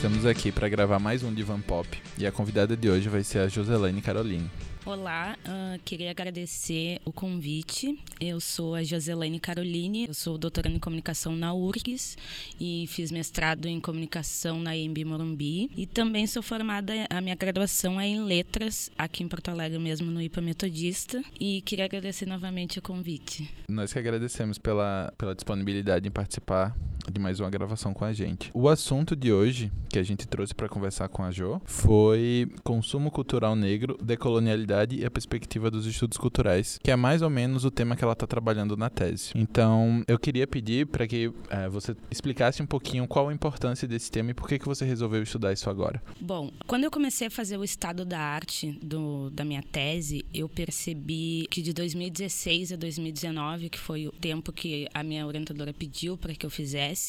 Estamos aqui para gravar mais um Divan Pop e a convidada de hoje vai ser a Joselaine Caroline. Olá, uh, queria agradecer o convite. Eu sou a Joselaine Caroline, eu sou doutoranda em comunicação na URGS e fiz mestrado em comunicação na EMB Morumbi. E também sou formada, a minha graduação é em letras, aqui em Porto Alegre mesmo, no IPA Metodista. E queria agradecer novamente o convite. Nós que agradecemos pela, pela disponibilidade em participar de mais uma gravação com a gente. O assunto de hoje que a gente trouxe para conversar com a Jo foi consumo cultural negro, decolonialidade e a perspectiva dos estudos culturais, que é mais ou menos o tema que ela está trabalhando na tese. Então, eu queria pedir para que é, você explicasse um pouquinho qual a importância desse tema e por que, que você resolveu estudar isso agora. Bom, quando eu comecei a fazer o estado da arte do, da minha tese, eu percebi que de 2016 a 2019, que foi o tempo que a minha orientadora pediu para que eu fizesse,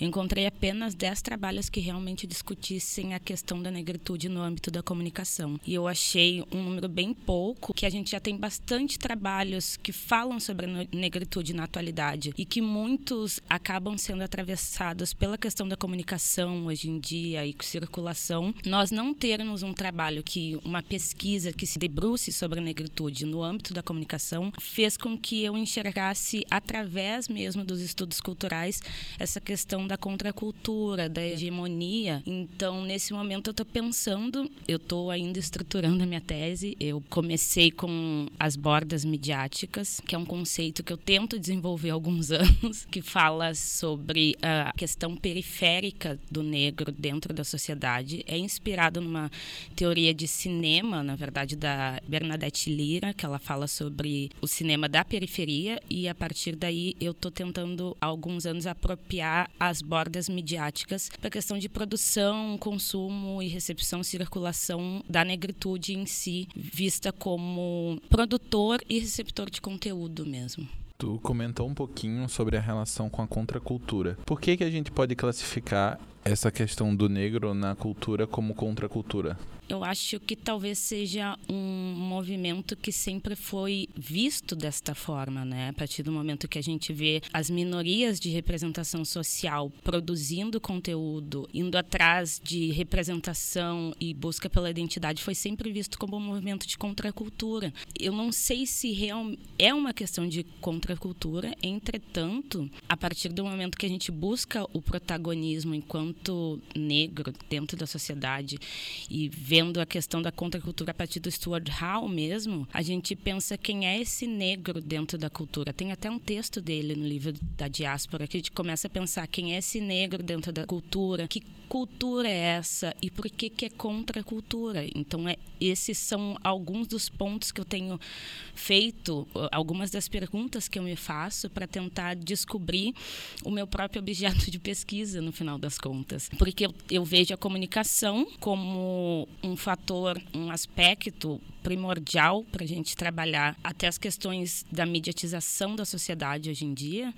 encontrei apenas 10 trabalhos que realmente discutissem a questão da negritude no âmbito da comunicação. E eu achei um número bem pouco, que a gente já tem bastante trabalhos que falam sobre a negritude na atualidade e que muitos acabam sendo atravessados pela questão da comunicação hoje em dia e circulação. Nós não termos um trabalho que uma pesquisa que se debruce sobre a negritude no âmbito da comunicação fez com que eu enxergasse através mesmo dos estudos culturais essa questão da contracultura, da hegemonia. Então, nesse momento, eu estou pensando, eu estou ainda estruturando a minha tese. Eu comecei com as bordas midiáticas, que é um conceito que eu tento desenvolver há alguns anos, que fala sobre a questão periférica do negro dentro da sociedade. É inspirado numa teoria de cinema, na verdade, da Bernadette Lira, que ela fala sobre o cinema da periferia, e a partir daí eu estou tentando, há alguns anos, apropriar mapear as bordas midiáticas para a questão de produção, consumo e recepção, circulação da negritude em si, vista como produtor e receptor de conteúdo mesmo. Tu comentou um pouquinho sobre a relação com a contracultura. Por que, que a gente pode classificar essa questão do negro na cultura como contracultura? Eu acho que talvez seja um movimento que sempre foi visto desta forma, né? A partir do momento que a gente vê as minorias de representação social produzindo conteúdo, indo atrás de representação e busca pela identidade, foi sempre visto como um movimento de contracultura. Eu não sei se real, é uma questão de contracultura, entretanto, a partir do momento que a gente busca o protagonismo enquanto negro dentro da sociedade e vendo a questão da contracultura a partir do Stuart Hall mesmo, a gente pensa quem é esse negro dentro da cultura. Tem até um texto dele no livro da diáspora que a gente começa a pensar quem é esse negro dentro da cultura, que cultura é essa e por que, que é contra a cultura. Então, é, esses são alguns dos pontos que eu tenho feito, algumas das perguntas que eu me faço para tentar descobrir o meu próprio objeto de pesquisa, no final das contas. Porque eu, eu vejo a comunicação como um fator, um aspecto primordial para a gente trabalhar até as questões da mediatização da sociedade hoje em dia.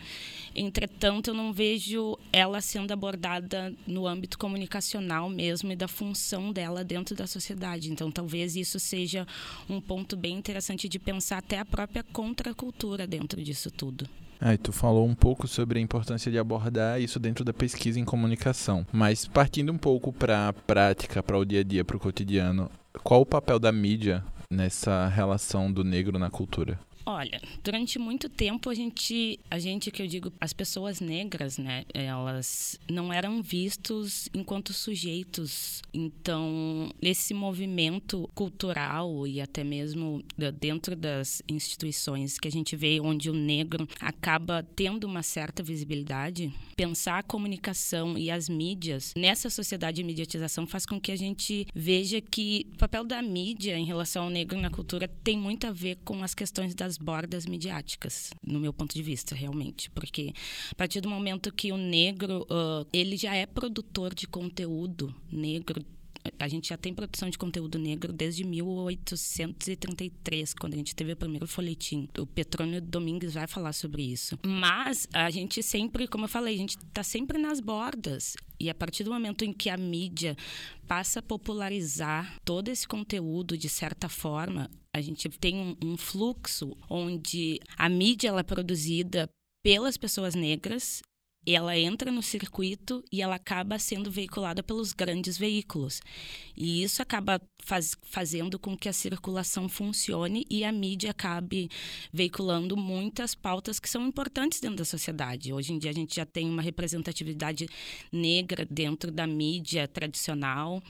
Entretanto, eu não vejo ela sendo abordada no âmbito comunicacional mesmo e da função dela dentro da sociedade. Então, talvez isso seja um ponto bem interessante de pensar até a própria contracultura dentro disso tudo. Ah, e tu falou um pouco sobre a importância de abordar isso dentro da pesquisa em comunicação, mas partindo um pouco para a prática, para o dia a dia, para o cotidiano, qual o papel da mídia nessa relação do negro na cultura? Olha, durante muito tempo a gente, a gente que eu digo, as pessoas negras, né, elas não eram vistos enquanto sujeitos. Então, esse movimento cultural e até mesmo dentro das instituições que a gente vê onde o negro acaba tendo uma certa visibilidade, pensar a comunicação e as mídias nessa sociedade de mediatização faz com que a gente veja que o papel da mídia em relação ao negro na cultura tem muito a ver com as questões das das bordas midiáticas, no meu ponto de vista, realmente. Porque a partir do momento que o negro, uh, ele já é produtor de conteúdo negro a gente já tem produção de conteúdo negro desde 1833, quando a gente teve o primeiro folhetim. O Petrônio Domingues vai falar sobre isso. Mas a gente sempre, como eu falei, a gente está sempre nas bordas. E a partir do momento em que a mídia passa a popularizar todo esse conteúdo de certa forma, a gente tem um, um fluxo onde a mídia ela é produzida pelas pessoas negras ela entra no circuito e ela acaba sendo veiculada pelos grandes veículos. E isso acaba faz, fazendo com que a circulação funcione e a mídia acabe veiculando muitas pautas que são importantes dentro da sociedade. Hoje em dia a gente já tem uma representatividade negra dentro da mídia tradicional.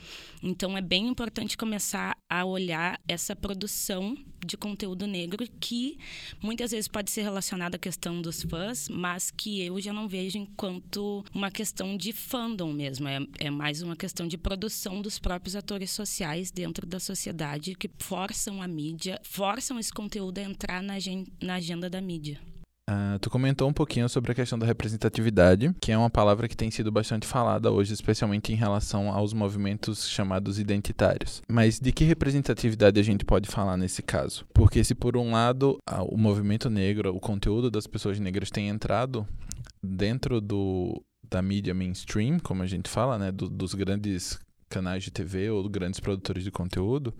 Então é bem importante começar a olhar essa produção de conteúdo negro que muitas vezes pode ser relacionada à questão dos fãs, mas que eu já não vejo enquanto uma questão de fandom mesmo. É, é mais uma questão de produção dos próprios atores sociais dentro da sociedade que forçam a mídia, forçam esse conteúdo a entrar na, na agenda da mídia. Uh, tu comentou um pouquinho sobre a questão da representatividade, que é uma palavra que tem sido bastante falada hoje, especialmente em relação aos movimentos chamados identitários. Mas de que representatividade a gente pode falar nesse caso? Porque se por um lado o movimento negro, o conteúdo das pessoas negras tem entrado dentro do, da mídia mainstream, como a gente fala, né, do, dos grandes canais de TV ou grandes produtores de conteúdo,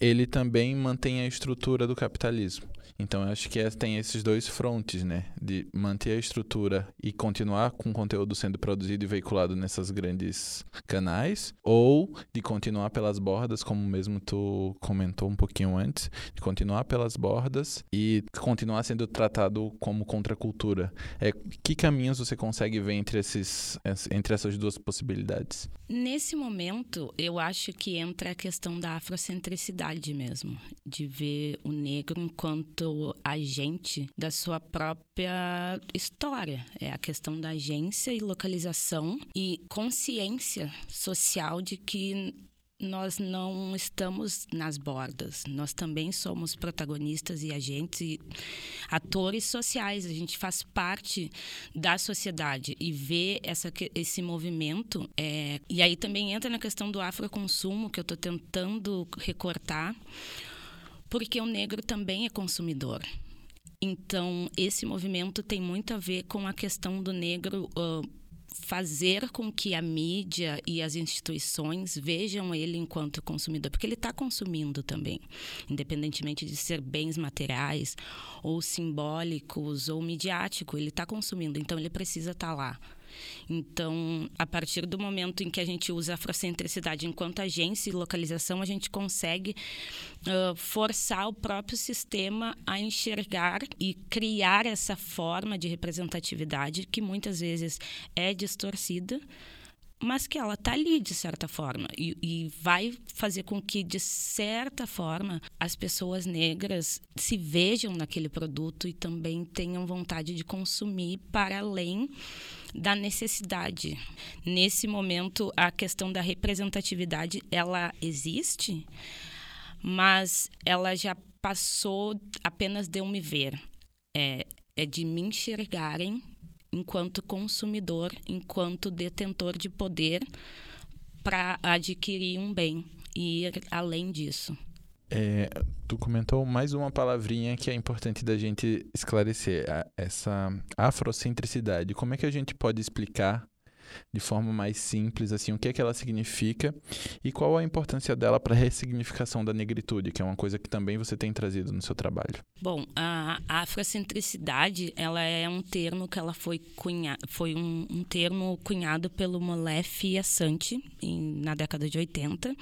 ele também mantém a estrutura do capitalismo. Então, eu acho que é, tem esses dois frontes, né? De manter a estrutura e continuar com o conteúdo sendo produzido e veiculado nessas grandes canais, ou de continuar pelas bordas, como mesmo tu comentou um pouquinho antes, de continuar pelas bordas e continuar sendo tratado como contracultura. É, que caminhos você consegue ver entre, esses, entre essas duas possibilidades? Nesse momento, eu acho que entra a questão da afrocentricidade mesmo, de ver o negro enquanto agente da sua própria história. É a questão da agência e localização e consciência social de que nós não estamos nas bordas. Nós também somos protagonistas e agentes e atores sociais. A gente faz parte da sociedade e ver essa, esse movimento. É... E aí também entra na questão do afroconsumo, que eu estou tentando recortar porque o negro também é consumidor. Então, esse movimento tem muito a ver com a questão do negro uh, fazer com que a mídia e as instituições vejam ele enquanto consumidor, porque ele está consumindo também, independentemente de ser bens materiais ou simbólicos ou midiático, ele está consumindo, então ele precisa estar tá lá. Então, a partir do momento em que a gente usa a afrocentricidade enquanto agência e localização, a gente consegue uh, forçar o próprio sistema a enxergar e criar essa forma de representatividade que muitas vezes é distorcida mas que ela está ali de certa forma e, e, vai fazer com que de certa forma as pessoas negras se vejam naquele produto e também tenham vontade de consumir para além da necessidade. Nesse momento a questão da representatividade ela existe, mas ela já passou apenas de eu me ver. É, é de me enxergarem enquanto consumidor, enquanto detentor de poder para adquirir um bem e ir além disso. É, tu comentou mais uma palavrinha que é importante da gente esclarecer, essa afrocentricidade. Como é que a gente pode explicar de forma mais simples, assim, o que é que ela significa e qual a importância dela para a ressignificação da negritude, que é uma coisa que também você tem trazido no seu trabalho. Bom, a afrocentricidade, ela é um termo que ela foi cunha, foi um, um termo cunhado pelo Molef e em, na década de 80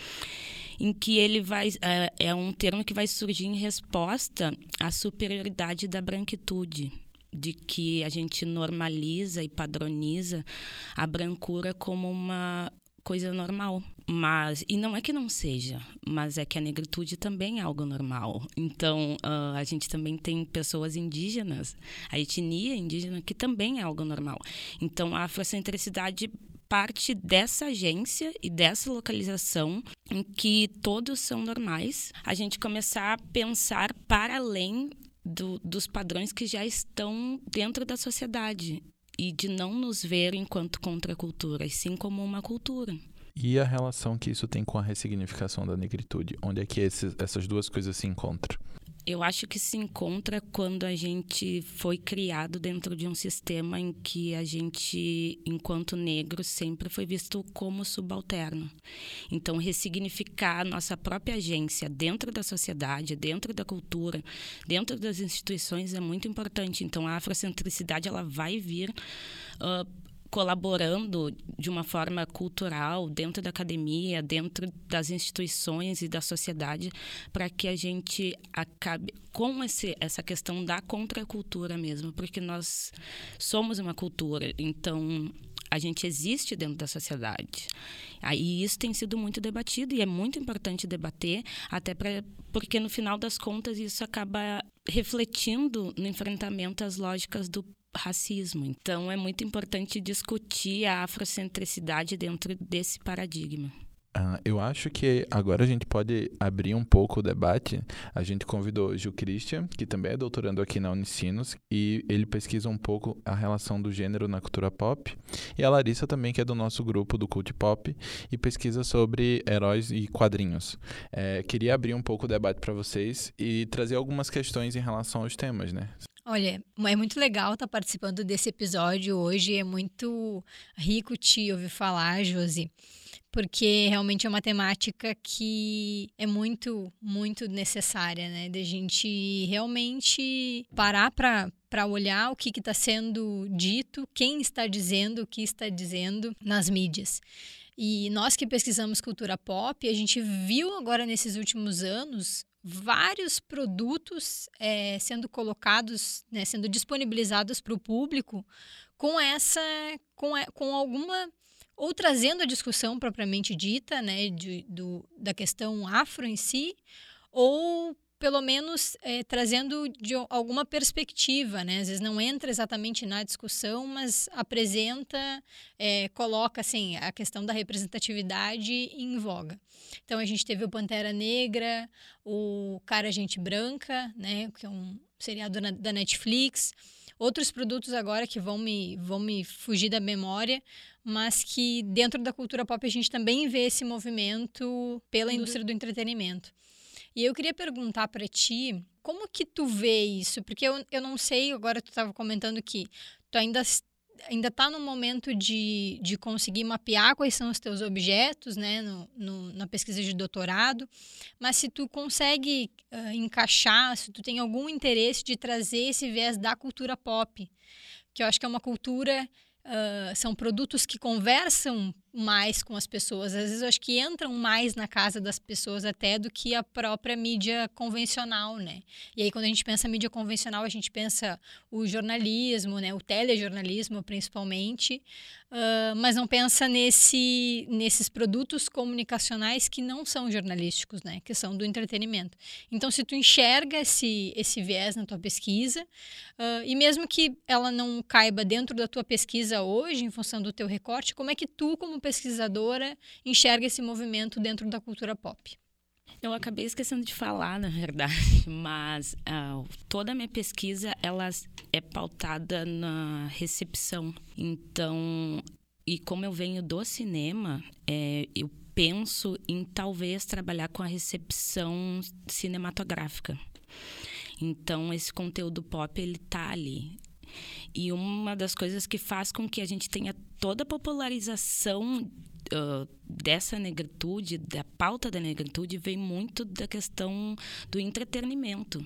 em que ele vai é, é um termo que vai surgir em resposta à superioridade da branquitude de que a gente normaliza e padroniza a brancura como uma coisa normal. Mas, e não é que não seja, mas é que a negritude também é algo normal. Então, uh, a gente também tem pessoas indígenas, a etnia indígena, que também é algo normal. Então, a afrocentricidade parte dessa agência e dessa localização em que todos são normais, a gente começar a pensar para além do, dos padrões que já estão dentro da sociedade e de não nos ver enquanto contracultura, e sim como uma cultura. E a relação que isso tem com a ressignificação da negritude? Onde é que esses, essas duas coisas se encontram? Eu acho que se encontra quando a gente foi criado dentro de um sistema em que a gente, enquanto negro, sempre foi visto como subalterno. Então, ressignificar nossa própria agência dentro da sociedade, dentro da cultura, dentro das instituições é muito importante. Então, a afrocentricidade ela vai vir uh, colaborando de uma forma cultural dentro da academia, dentro das instituições e da sociedade, para que a gente acabe com esse, essa questão da contracultura mesmo, porque nós somos uma cultura, então a gente existe dentro da sociedade. Aí isso tem sido muito debatido e é muito importante debater, até pra, porque no final das contas isso acaba refletindo no enfrentamento às lógicas do racismo. Então é muito importante discutir a afrocentricidade dentro desse paradigma. Uh, eu acho que agora a gente pode abrir um pouco o debate. A gente convidou Gil Christian, que também é doutorando aqui na Unicinos, e ele pesquisa um pouco a relação do gênero na cultura pop. E a Larissa também, que é do nosso grupo do Cult Pop, e pesquisa sobre heróis e quadrinhos. É, queria abrir um pouco o debate para vocês e trazer algumas questões em relação aos temas, né? Olha, é muito legal estar participando desse episódio hoje. É muito rico te ouvir falar, Josi, porque realmente é uma temática que é muito, muito necessária, né? De a gente realmente parar para para olhar o que está sendo dito, quem está dizendo o que está dizendo nas mídias. E nós que pesquisamos cultura pop, a gente viu agora nesses últimos anos vários produtos é, sendo colocados, né, sendo disponibilizados para o público com essa, com, com alguma ou trazendo a discussão propriamente dita, né, de, do, da questão afro em si, ou pelo menos é, trazendo de alguma perspectiva, né? Às vezes não entra exatamente na discussão, mas apresenta, é, coloca assim a questão da representatividade em voga. Então a gente teve o Pantera Negra, o Cara Gente Branca, né? Que é um seriado na, da Netflix. Outros produtos agora que vão me, vão me fugir da memória, mas que dentro da cultura pop a gente também vê esse movimento pela indústria do entretenimento. E eu queria perguntar para ti, como que tu vê isso? Porque eu, eu não sei, agora tu estava comentando que tu ainda ainda está no momento de, de conseguir mapear quais são os teus objetos, né, no, no, na pesquisa de doutorado, mas se tu consegue uh, encaixar, se tu tem algum interesse de trazer esse viés da cultura pop, que eu acho que é uma cultura, uh, são produtos que conversam mais com as pessoas. Às vezes eu acho que entram mais na casa das pessoas até do que a própria mídia convencional, né? E aí quando a gente pensa mídia convencional, a gente pensa o jornalismo, né? O telejornalismo principalmente, uh, mas não pensa nesse, nesses produtos comunicacionais que não são jornalísticos, né? Que são do entretenimento. Então se tu enxerga esse, esse viés na tua pesquisa, uh, e mesmo que ela não caiba dentro da tua pesquisa hoje, em função do teu recorte, como é que tu, como pesquisadora, enxerga esse movimento dentro da cultura pop? Eu acabei esquecendo de falar, na verdade, mas uh, toda a minha pesquisa ela é pautada na recepção. Então, e como eu venho do cinema, é, eu penso em talvez trabalhar com a recepção cinematográfica. Então, esse conteúdo pop ele tá ali. E uma das coisas que faz com que a gente tenha toda a popularização uh, dessa negritude, da pauta da negritude, vem muito da questão do entretenimento.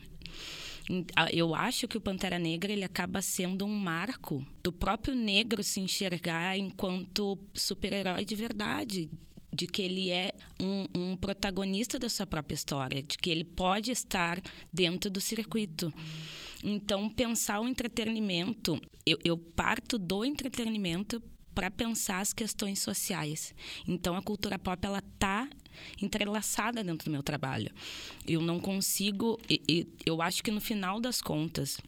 Eu acho que o Pantera Negra ele acaba sendo um marco do próprio negro se enxergar enquanto super-herói de verdade, de que ele é um, um, protagonista da sua própria história, de que ele pode estar dentro do circuito. Então, pensar o entretenimento, eu, eu parto do entretenimento para pensar as questões sociais. Então, a cultura pop ela tá entrelaçada dentro do meu trabalho. Eu não consigo, eu acho que no final das contas,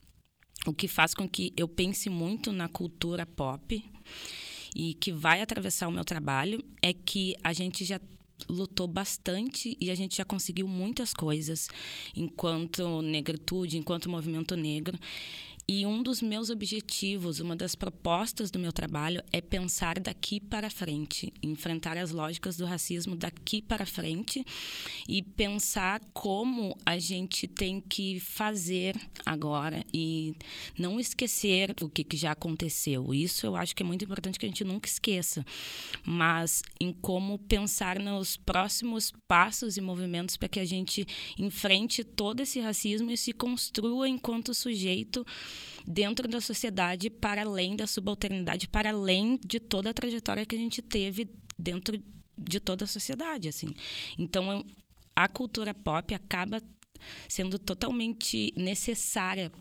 o que faz com que eu pense muito na cultura pop e que vai atravessar o meu trabalho é que a gente já lutou bastante e a gente já conseguiu muitas coisas enquanto negritude, enquanto movimento negro. E um dos meus objetivos, uma das propostas do meu trabalho é pensar daqui para frente, enfrentar as lógicas do racismo daqui para frente e pensar como a gente tem que fazer agora e não esquecer o que, que já aconteceu. Isso eu acho que é muito importante que a gente nunca esqueça, mas em como pensar nos próximos passos e movimentos para que a gente enfrente todo esse racismo e se construa enquanto sujeito dentro da sociedade para além da subalternidade, para além de toda a trajetória que a gente teve dentro de toda a sociedade, assim. Então, a cultura pop acaba sendo totalmente necessária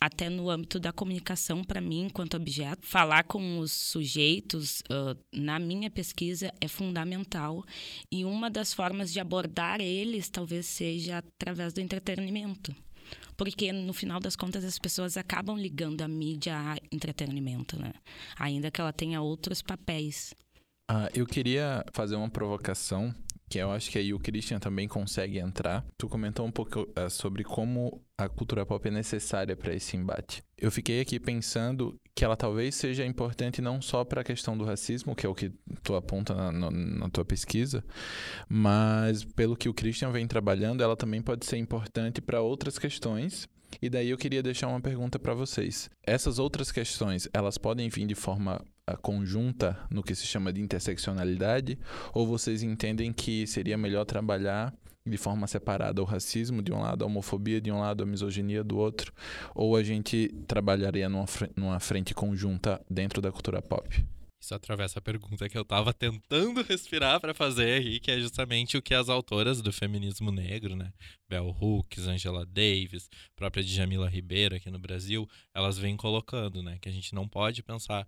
até no âmbito da comunicação para mim enquanto objeto. Falar com os sujeitos uh, na minha pesquisa é fundamental. E uma das formas de abordar eles talvez seja através do entretenimento porque no final das contas as pessoas acabam ligando a mídia a entretenimento, né? Ainda que ela tenha outros papéis. Ah, eu queria fazer uma provocação que eu acho que aí o Christian também consegue entrar. Tu comentou um pouco uh, sobre como a cultura pop é necessária para esse embate. Eu fiquei aqui pensando que ela talvez seja importante não só para a questão do racismo, que é o que tu aponta na, na, na, tua pesquisa, mas pelo que o Christian vem trabalhando, ela também pode ser importante para outras questões. E daí eu queria deixar uma pergunta para vocês. Essas outras questões, elas podem vir de forma conjunta no que se chama de interseccionalidade? Ou vocês entendem que seria melhor trabalhar de forma separada o racismo de um lado, a homofobia de um lado, a misoginia do outro? Ou a gente trabalharia numa, numa frente conjunta dentro da cultura pop? Isso atravessa a pergunta que eu estava tentando respirar para fazer aí, que é justamente o que as autoras do feminismo negro, né? Bell Hooks, Angela Davis, própria Djamila Ribeiro aqui no Brasil, elas vêm colocando, né? Que a gente não pode pensar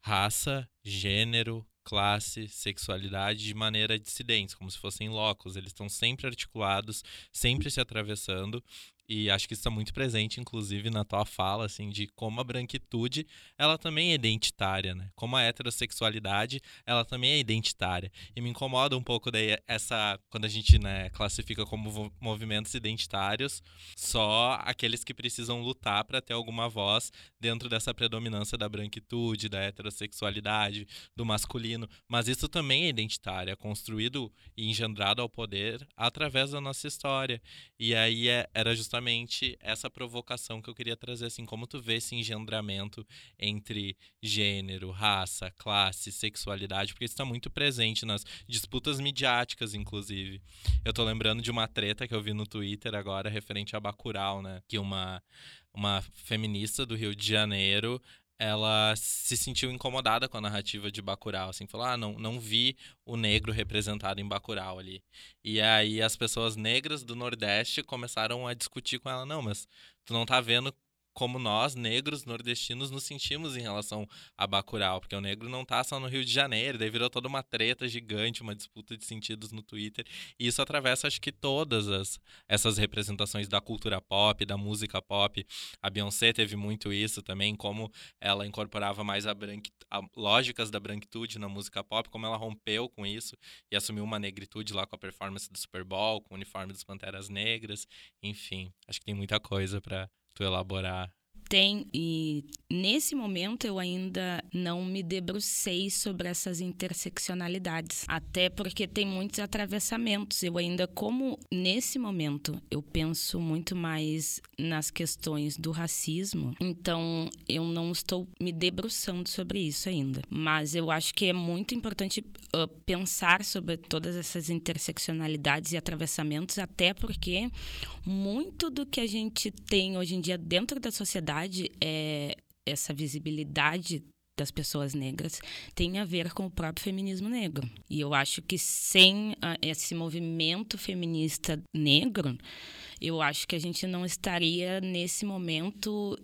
raça, gênero, classe, sexualidade de maneira dissidente, como se fossem locos. Eles estão sempre articulados, sempre se atravessando e acho que isso está muito presente, inclusive, na tua fala, assim, de como a branquitude, ela também é identitária, né? Como a heterossexualidade, ela também é identitária. E me incomoda um pouco daí essa, quando a gente, né, classifica como movimentos identitários, só aqueles que precisam lutar para ter alguma voz dentro dessa predominância da branquitude, da heterossexualidade, do masculino. Mas isso também é identitário, é construído e engendrado ao poder através da nossa história. E aí é, era justamente justamente essa provocação que eu queria trazer, assim, como tu vê esse engendramento entre gênero, raça, classe, sexualidade, porque isso está muito presente nas disputas midiáticas, inclusive. Eu tô lembrando de uma treta que eu vi no Twitter agora, referente a Bacurau, né? Que uma uma feminista do Rio de Janeiro ela se sentiu incomodada com a narrativa de Bacurau, assim, falou: "Ah, não, não vi o negro representado em Bacurau ali". E aí as pessoas negras do Nordeste começaram a discutir com ela: "Não, mas tu não tá vendo como nós, negros nordestinos, nos sentimos em relação a Bacurau, porque o negro não tá só no Rio de Janeiro, daí virou toda uma treta gigante, uma disputa de sentidos no Twitter, e isso atravessa, acho que todas as, essas representações da cultura pop, da música pop. A Beyoncé teve muito isso também, como ela incorporava mais a, branqui, a lógicas da branquitude na música pop, como ela rompeu com isso e assumiu uma negritude lá com a performance do Super Bowl, com o uniforme dos Panteras Negras, enfim, acho que tem muita coisa para tu elaborar? Tem, e nesse momento eu ainda não me debrucei sobre essas interseccionalidades, até porque tem muitos atravessamentos. Eu ainda, como nesse momento eu penso muito mais nas questões do racismo, então eu não estou me debruçando sobre isso ainda. Mas eu acho que é muito importante uh, pensar sobre todas essas interseccionalidades e atravessamentos, até porque muito do que a gente tem hoje em dia dentro da sociedade é, essa visibilidade das pessoas negras tem a ver com o próprio feminismo negro. E eu acho que sem a, esse movimento feminista negro, eu acho que a gente não estaria nesse momento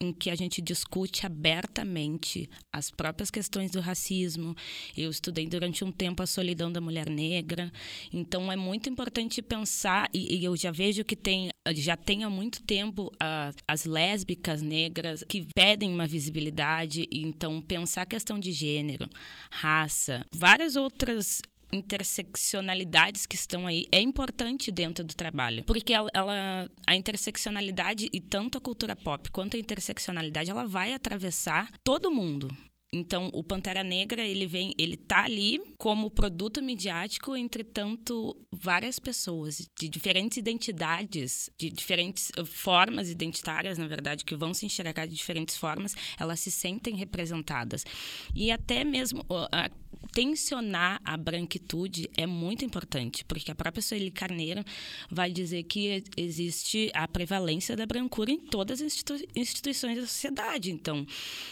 em que a gente discute abertamente as próprias questões do racismo. Eu estudei durante um tempo a solidão da mulher negra, então é muito importante pensar e, e eu já vejo que tem já tem há muito tempo a, as lésbicas negras que pedem uma visibilidade, então pensar a questão de gênero, raça, várias outras interseccionalidades que estão aí é importante dentro do trabalho, porque ela, ela, a interseccionalidade e tanto a cultura pop quanto a interseccionalidade ela vai atravessar todo mundo. Então, o Pantera Negra, ele vem, ele tá ali como produto midiático, entretanto, várias pessoas de diferentes identidades, de diferentes eh, formas identitárias, na verdade, que vão se enxergar de diferentes formas, elas se sentem representadas. E até mesmo a, tensionar a branquitude é muito importante, porque a própria Sueli Carneiro vai dizer que existe a prevalência da brancura em todas as institu instituições da sociedade. Então,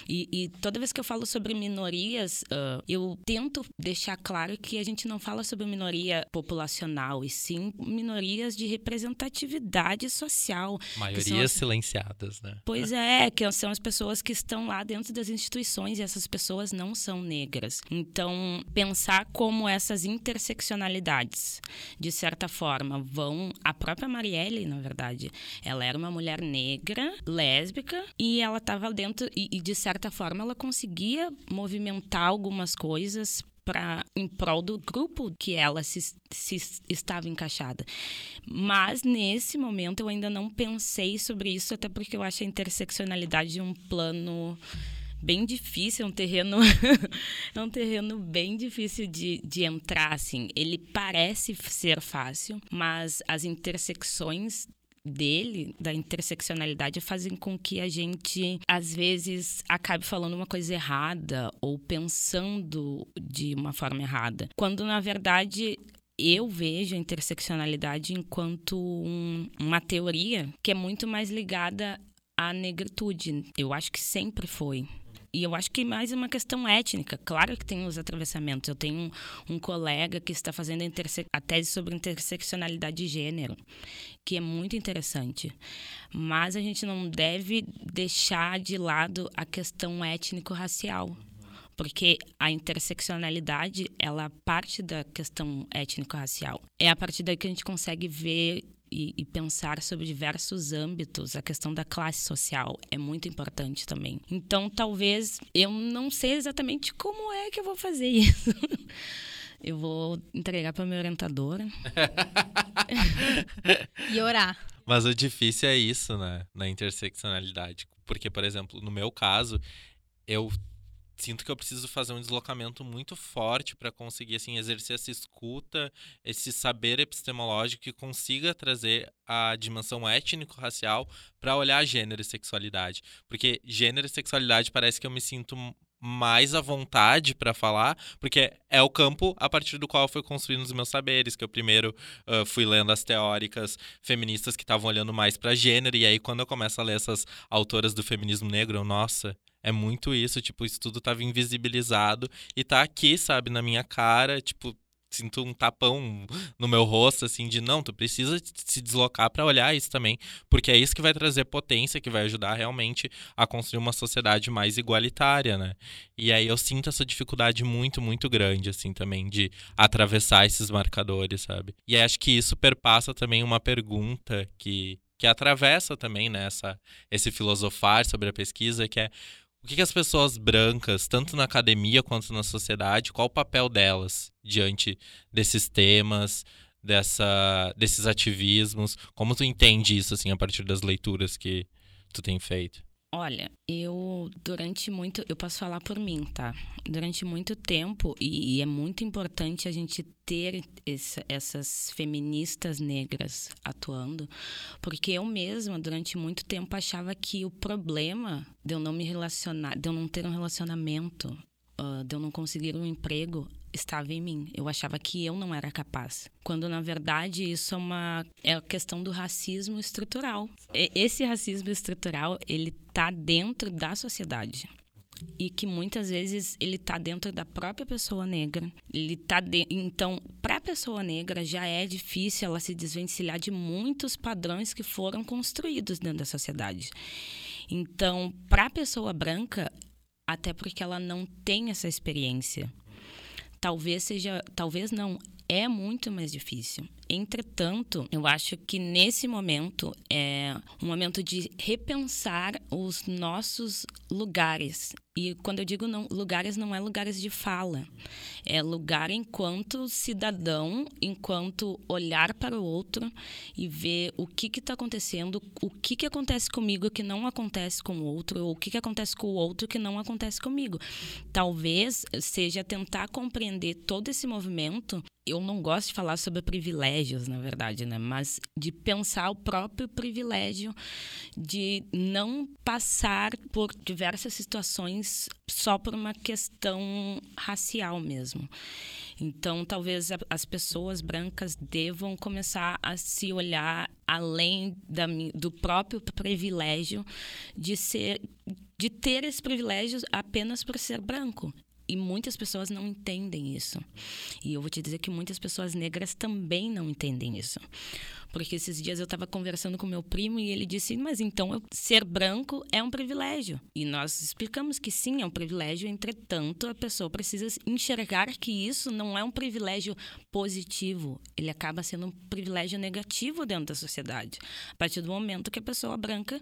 e, e, toda vez que eu falo sobre minorias, uh, eu tento deixar claro que a gente não fala sobre minoria populacional, e sim minorias de representatividade social. Maiorias as... silenciadas, né? Pois é, que são as pessoas que estão lá dentro das instituições e essas pessoas não são negras. Então, pensar como essas interseccionalidades, de certa forma, vão. A própria Marielle, na verdade, ela era uma mulher negra, lésbica, e ela estava dentro, e, e de certa forma ela conseguia movimentar algumas coisas para em prol do grupo que ela se, se, estava encaixada. Mas nesse momento eu ainda não pensei sobre isso, até porque eu acho a interseccionalidade um plano bem difícil, é um terreno é um terreno bem difícil de, de entrar assim. Ele parece ser fácil, mas as intersecções dele, da interseccionalidade, fazem com que a gente, às vezes, acabe falando uma coisa errada ou pensando de uma forma errada. Quando, na verdade, eu vejo a interseccionalidade enquanto um, uma teoria que é muito mais ligada à negritude. Eu acho que sempre foi. E eu acho que mais é uma questão étnica. Claro que tem os atravessamentos. Eu tenho um, um colega que está fazendo a, tese sobre interseccionalidade de gênero, que é muito interessante. Mas a gente não deve deixar de lado a questão étnico-racial. Porque a interseccionalidade, ela parte da questão étnico-racial. É a partir daí que a gente consegue ver e, e, pensar sobre diversos âmbitos. A questão da classe social é muito importante também. Então, talvez eu não sei exatamente como é que eu vou fazer isso. eu vou entregar para minha orientadora e orar. Mas o difícil é isso, né? Na interseccionalidade. Porque, por exemplo, no meu caso, eu sinto que eu preciso fazer um deslocamento muito forte para conseguir assim exercer essa escuta, esse saber epistemológico que consiga trazer a dimensão étnico-racial para olhar gênero e sexualidade, porque gênero e sexualidade parece que eu me sinto mais à vontade para falar, porque é o campo a partir do qual fui construindo os meus saberes, que eu primeiro uh, fui lendo as teóricas feministas que estavam olhando mais para gênero, e aí quando eu começo a ler essas autoras do feminismo negro, eu, nossa, é muito isso, tipo, isso tudo tava invisibilizado e tá aqui, sabe, na minha cara, tipo, sinto um tapão no meu rosto, assim, de não, tu precisa se deslocar para olhar isso também, porque é isso que vai trazer potência, que vai ajudar realmente a construir uma sociedade mais igualitária, né? E aí eu sinto essa dificuldade muito, muito grande, assim, também, de atravessar esses marcadores, sabe? E acho que isso perpassa também uma pergunta que, que atravessa também, né, esse filosofar sobre a pesquisa, que é o que, que, as pessoas brancas, tanto na academia quanto na sociedade, qual o papel delas diante desses temas, dessa, desses ativismos? Como tu entende isso, assim, a partir das leituras que tu tem feito? Olha, eu durante muito, eu posso falar por mim, tá? Durante muito tempo, e, e é muito importante a gente ter essas feministas negras atuando, porque eu mesma, durante muito tempo, achava que o problema de eu não me relacionar, de eu não ter um relacionamento, uh, de eu não conseguir um emprego, estava em mim. Eu achava que eu não era capaz. Quando na verdade isso é uma é a questão do racismo estrutural. Esse racismo estrutural, ele tá dentro da sociedade e que muitas vezes ele está dentro da própria pessoa negra. Ele tá de... então, para a pessoa negra já é difícil ela se desvencilhar de muitos padrões que foram construídos dentro da sociedade. Então, para a pessoa branca, até porque ela não tem essa experiência, talvez seja, talvez não, é muito mais difícil. Entretanto, eu acho que nesse momento é um momento de repensar os nossos lugares e quando eu digo não, lugares, não é lugares de fala. É lugar enquanto cidadão, enquanto olhar para o outro e ver o que está acontecendo, o que, que acontece comigo que não acontece com o outro, ou o que, que acontece com o outro que não acontece comigo. Talvez seja tentar compreender todo esse movimento eu não gosto de falar sobre privilégios, na verdade, né? Mas de pensar o próprio privilégio de não passar por diversas situações só por uma questão racial mesmo. Então, talvez as pessoas brancas devam começar a se olhar além da, do próprio privilégio de ser de ter esse privilégio apenas por ser branco. E muitas pessoas não entendem isso. E eu vou te dizer que muitas pessoas negras também não entendem isso. Porque esses dias eu estava conversando com meu primo e ele disse: Mas então ser branco é um privilégio. E nós explicamos que sim, é um privilégio, entretanto, a pessoa precisa enxergar que isso não é um privilégio positivo, ele acaba sendo um privilégio negativo dentro da sociedade. A partir do momento que a pessoa branca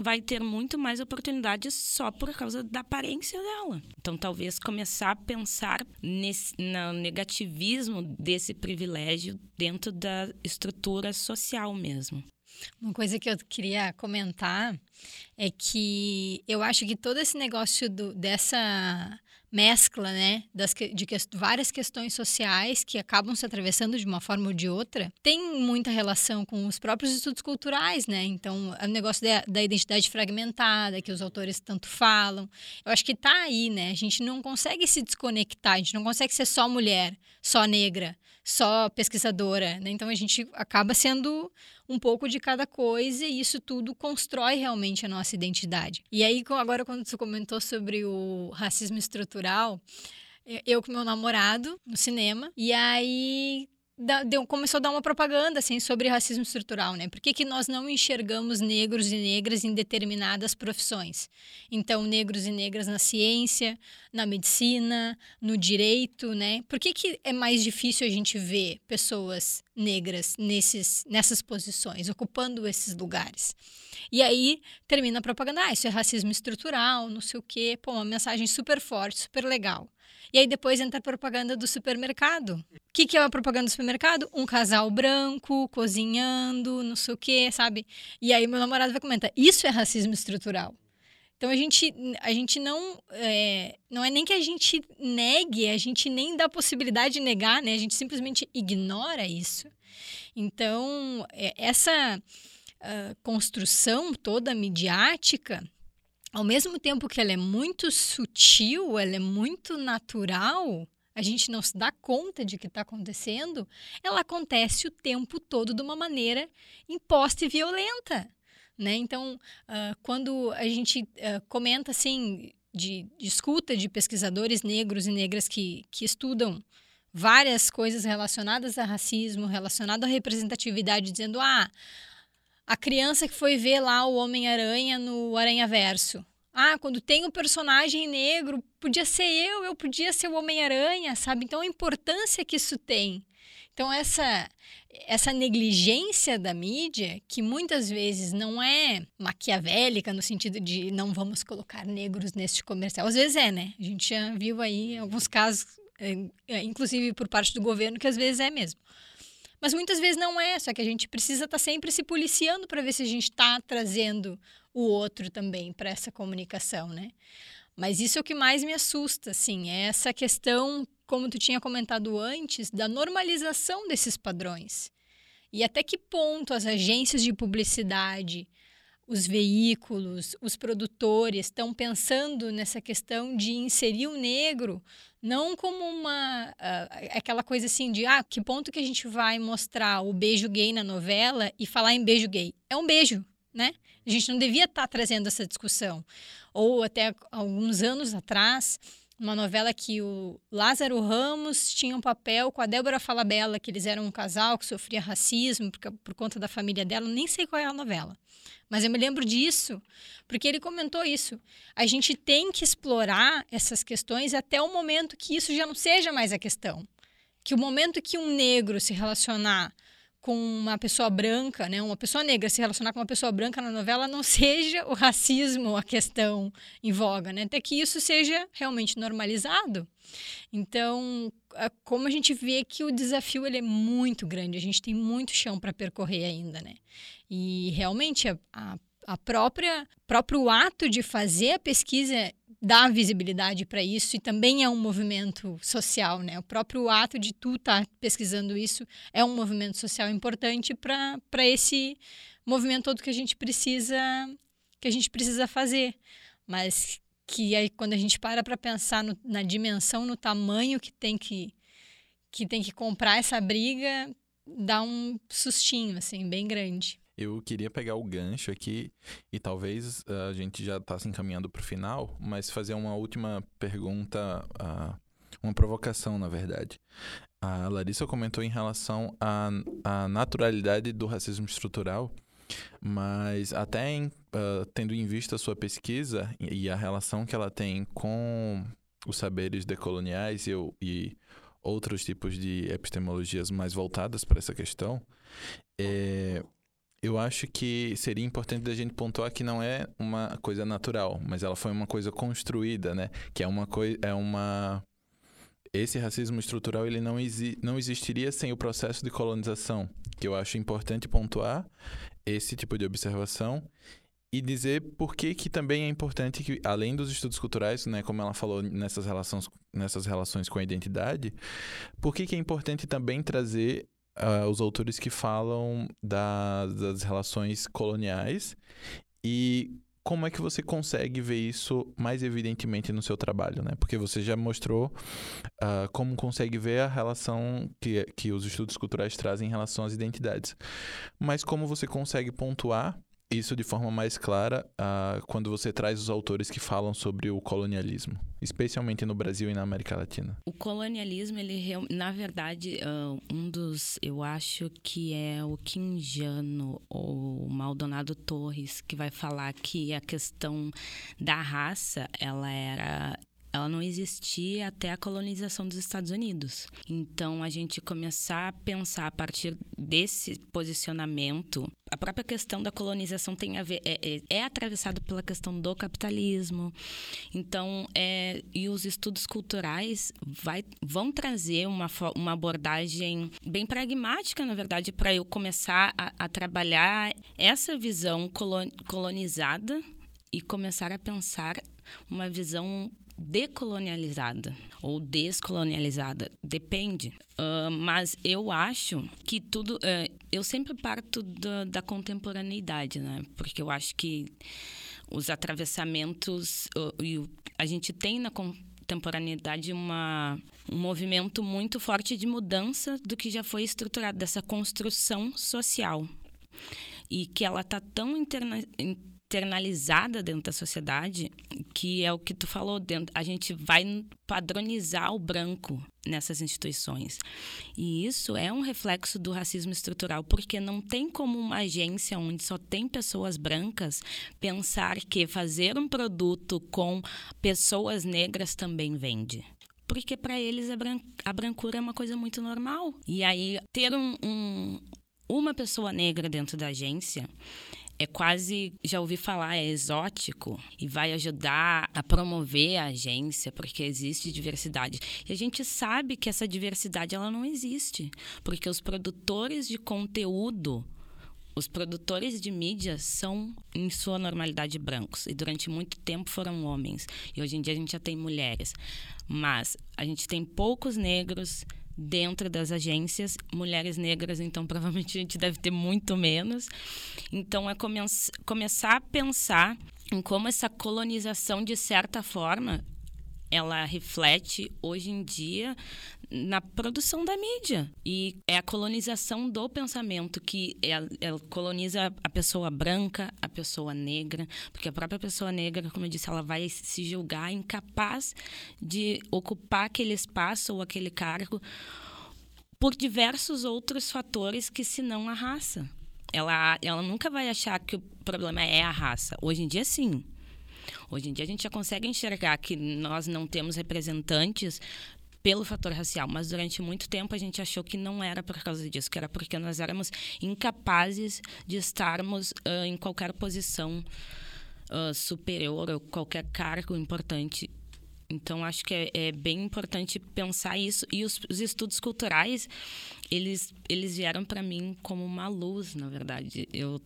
vai ter muito mais oportunidades só por causa da aparência dela. Então, talvez começar a pensar nesse, no negativismo desse privilégio dentro da estrutura social mesmo. Uma coisa que eu queria comentar é que eu acho que todo esse negócio do, dessa mescla, né, das, de que, várias questões sociais que acabam se atravessando de uma forma ou de outra, tem muita relação com os próprios estudos culturais, né? Então, o negócio da, da identidade fragmentada, que os autores tanto falam, eu acho que está aí, né? A gente não consegue se desconectar, a gente não consegue ser só mulher, só negra, só pesquisadora, né? Então, a gente acaba sendo um pouco de cada coisa e isso tudo constrói realmente a nossa identidade. E aí, agora, quando você comentou sobre o racismo estrutural, eu com meu namorado no cinema, e aí deu, começou a dar uma propaganda assim sobre racismo estrutural, né? Por que, que nós não enxergamos negros e negras em determinadas profissões? Então, negros e negras na ciência, na medicina, no direito, né? Por que, que é mais difícil a gente ver pessoas negras nesses, nessas posições, ocupando esses lugares? E aí termina a propaganda, ah, isso é racismo estrutural, não sei o quê. Pô, uma mensagem super forte, super legal. E aí depois entra a propaganda do supermercado. O que, que é a propaganda do supermercado? Um casal branco cozinhando, não sei o quê, sabe? E aí meu namorado vai comentar: isso é racismo estrutural. Então a gente, a gente não. É, não é nem que a gente negue, a gente nem dá possibilidade de negar, né? A gente simplesmente ignora isso. Então, é, essa uh, construção toda midiática ao mesmo tempo que ela é muito sutil, ela é muito natural, a gente não se dá conta de que está acontecendo, ela acontece o tempo todo de uma maneira imposta e violenta. Né? Então, uh, quando a gente uh, comenta assim de, de, escuta de pesquisadores negros e negras que, que estudam várias coisas relacionadas a racismo, relacionado à representatividade, dizendo ah, a criança que foi ver lá o Homem-Aranha no Aranha Verso. Ah, quando tem um personagem negro, podia ser eu, eu podia ser o Homem-Aranha, sabe? Então a importância que isso tem. Então essa essa negligência da mídia, que muitas vezes não é maquiavélica no sentido de não vamos colocar negros neste comercial. Às vezes é, né? A gente já viu aí alguns casos, é, é, inclusive por parte do governo, que às vezes é mesmo. Mas muitas vezes não é, só que a gente precisa estar tá sempre se policiando para ver se a gente está trazendo o outro também para essa comunicação, né? Mas isso é o que mais me assusta, assim, é essa questão, como tu tinha comentado antes, da normalização desses padrões. E até que ponto as agências de publicidade, os veículos, os produtores estão pensando nessa questão de inserir o negro não como uma uh, aquela coisa assim de ah, que ponto que a gente vai mostrar o beijo gay na novela e falar em beijo gay. É um beijo, né? A gente não devia estar tá trazendo essa discussão. Ou até alguns anos atrás, uma novela que o Lázaro Ramos tinha um papel com a Débora Falabella, que eles eram um casal que sofria racismo por, por conta da família dela, nem sei qual é a novela. Mas eu me lembro disso, porque ele comentou isso. A gente tem que explorar essas questões até o momento que isso já não seja mais a questão. Que o momento que um negro se relacionar com uma pessoa branca, né, uma pessoa negra se relacionar com uma pessoa branca na novela não seja o racismo a questão em voga, né? Até que isso seja realmente normalizado. Então, como a gente vê que o desafio ele é muito grande, a gente tem muito chão para percorrer ainda, né? E realmente a, a, a própria próprio ato de fazer a pesquisa dá visibilidade para isso e também é um movimento social, né? O próprio ato de tu estar tá pesquisando isso é um movimento social importante para esse movimento todo que a gente precisa que a gente precisa fazer, mas que aí quando a gente para para pensar no, na dimensão, no tamanho que tem que que tem que comprar essa briga, dá um sustinho assim bem grande. Eu queria pegar o gancho aqui e talvez uh, a gente já está se encaminhando para o final, mas fazer uma última pergunta, uh, uma provocação, na verdade. A Larissa comentou em relação à, à naturalidade do racismo estrutural, mas até em, uh, tendo em vista a sua pesquisa e a relação que ela tem com os saberes decoloniais e, e outros tipos de epistemologias mais voltadas para essa questão, é, eu acho que seria importante a gente pontuar que não é uma coisa natural, mas ela foi uma coisa construída, né? Que é uma coisa, é uma esse racismo estrutural ele não, exi não existiria sem o processo de colonização, que eu acho importante pontuar esse tipo de observação e dizer por que, que também é importante que, além dos estudos culturais, né, como ela falou nessas relações, nessas relações com a identidade, por que, que é importante também trazer uh, os autores que falam da, das relações coloniais e como é que você consegue ver isso mais evidentemente no seu trabalho, né? Porque você já mostrou uh, como consegue ver a relação que, que os estudos culturais trazem em relação às identidades. Mas como você consegue pontuar isso de forma mais clara uh, quando você traz os autores que falam sobre o colonialismo, especialmente no Brasil e na América Latina. O colonialismo, ele na verdade, uh, um dos, eu acho que é o Quinjano ou o Maldonado Torres que vai falar que a questão da raça, ela era ela não existia até a colonização dos Estados Unidos. Então, a gente começar a pensar a partir desse posicionamento, a própria questão da colonização tem a ver é, é, é atravessado pela questão do capitalismo. Então, é, e os estudos culturais vai, vão trazer uma, uma abordagem bem pragmática, na verdade, para eu começar a, a trabalhar essa visão colonizada e começar a pensar uma visão decolonializada ou descolonializada, depende. Uh, mas eu acho que tudo. Uh, eu sempre parto da, da, contemporaneidade, né? Porque eu acho que os atravessamentos. Uh, a gente tem na contemporaneidade uma, um movimento muito forte de mudança do que já foi estruturado, dessa construção social. E que ela está tão interna internalizada dentro da sociedade, que é o que tu falou, dentro, a gente vai padronizar o branco nessas instituições. E isso é um reflexo do racismo estrutural, porque não tem como uma agência onde só tem pessoas brancas pensar que fazer um produto com pessoas negras também vende porque para eles a, bran a, brancura é uma coisa muito normal. E aí, ter um, um, uma pessoa negra dentro da agência é quase, já ouvi falar, é exótico e vai ajudar a promover a agência, porque existe diversidade. E a gente sabe que essa diversidade ela não existe, porque os produtores de conteúdo os produtores de mídia são, em sua normalidade, brancos. E durante muito tempo foram homens. E hoje em dia a gente já tem mulheres. Mas a gente tem poucos negros, dentro das agências, mulheres negras, então provavelmente a gente deve ter muito menos. Então é come começar a pensar em como essa colonização, de certa forma, ela reflete hoje em dia na produção da mídia. E é a colonização do pensamento que ela, ela, coloniza a pessoa branca, a pessoa negra, porque a própria pessoa negra, como eu disse, ela vai se julgar incapaz de ocupar aquele espaço ou aquele cargo por diversos outros fatores que senão a raça. Ela, ela nunca vai achar que o problema é a raça. Hoje em dia, sim. Hoje em dia a gente já consegue enxergar que nós não temos representantes pelo fator racial, mas durante muito tempo a gente achou que não era por causa disso, que era porque nós éramos incapazes de estarmos uh, em qualquer posição uh, superior ou qualquer cargo importante. Então, acho que é, é bem importante pensar isso. E os, os estudos culturais, eles, eles vieram para mim como uma luz, na verdade. Eu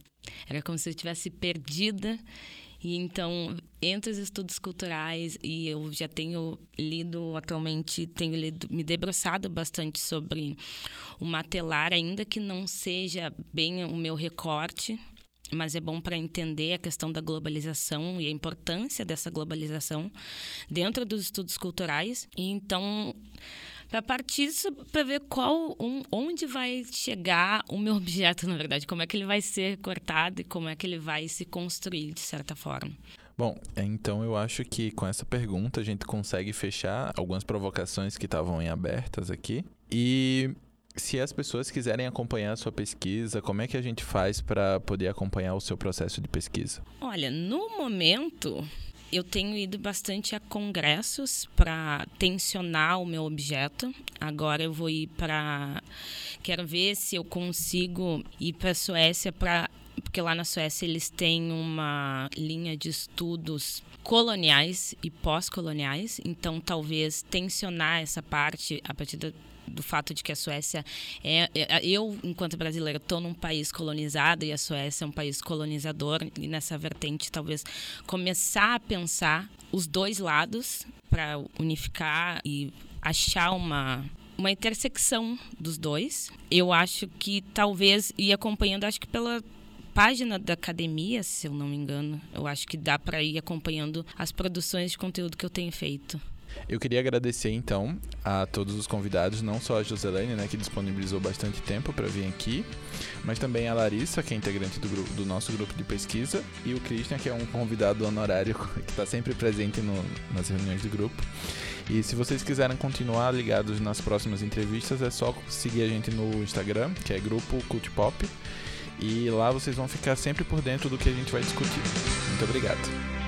Era como se eu estivesse perdida e então, entre os estudos culturais, e eu já tenho lido atualmente, tenho lido, me debruçado bastante sobre o matelar, ainda que não seja bem o meu recorte, mas é bom para entender a questão da globalização e a importância dessa globalização dentro dos estudos culturais. E então, para partir disso, para ver qual, um, onde vai chegar o meu objeto, na verdade, como é que ele vai ser cortado e como é que ele vai se construir de certa forma. Bom, então eu acho que com essa pergunta a gente consegue fechar algumas provocações que estavam em abertas aqui. E se as pessoas quiserem acompanhar a sua pesquisa, como é que a gente faz para poder acompanhar o seu processo de pesquisa? Olha, no momento eu tenho ido bastante a congressos para tensionar o meu objeto. Agora eu vou ir para quero ver se eu consigo ir para a Suécia para porque lá na Suécia eles têm uma linha de estudos coloniais e pós-coloniais, então talvez tensionar essa parte a partir do fato de que a Suécia é, é eu enquanto brasileira estou num país colonizado e a Suécia é um país colonizador e nessa vertente talvez começar a pensar os dois lados para unificar e achar uma uma intersecção dos dois. Eu acho que talvez ir acompanhando, acho que pela página da academia, se eu não me engano, eu acho que dá para ir acompanhando as produções de conteúdo que eu tenho feito. Eu queria agradecer então a todos os convidados, não só a Joselene, né, que disponibilizou bastante tempo para vir aqui, mas também a Larissa, que é integrante do, grupo, do nosso grupo de pesquisa, e o Christian, que é um convidado honorário que está sempre presente no, nas reuniões do grupo. E se vocês quiserem continuar ligados nas próximas entrevistas, é só seguir a gente no Instagram, que é Grupo Cult Pop. E lá vocês vão ficar sempre por dentro do que a gente vai discutir. Muito obrigado.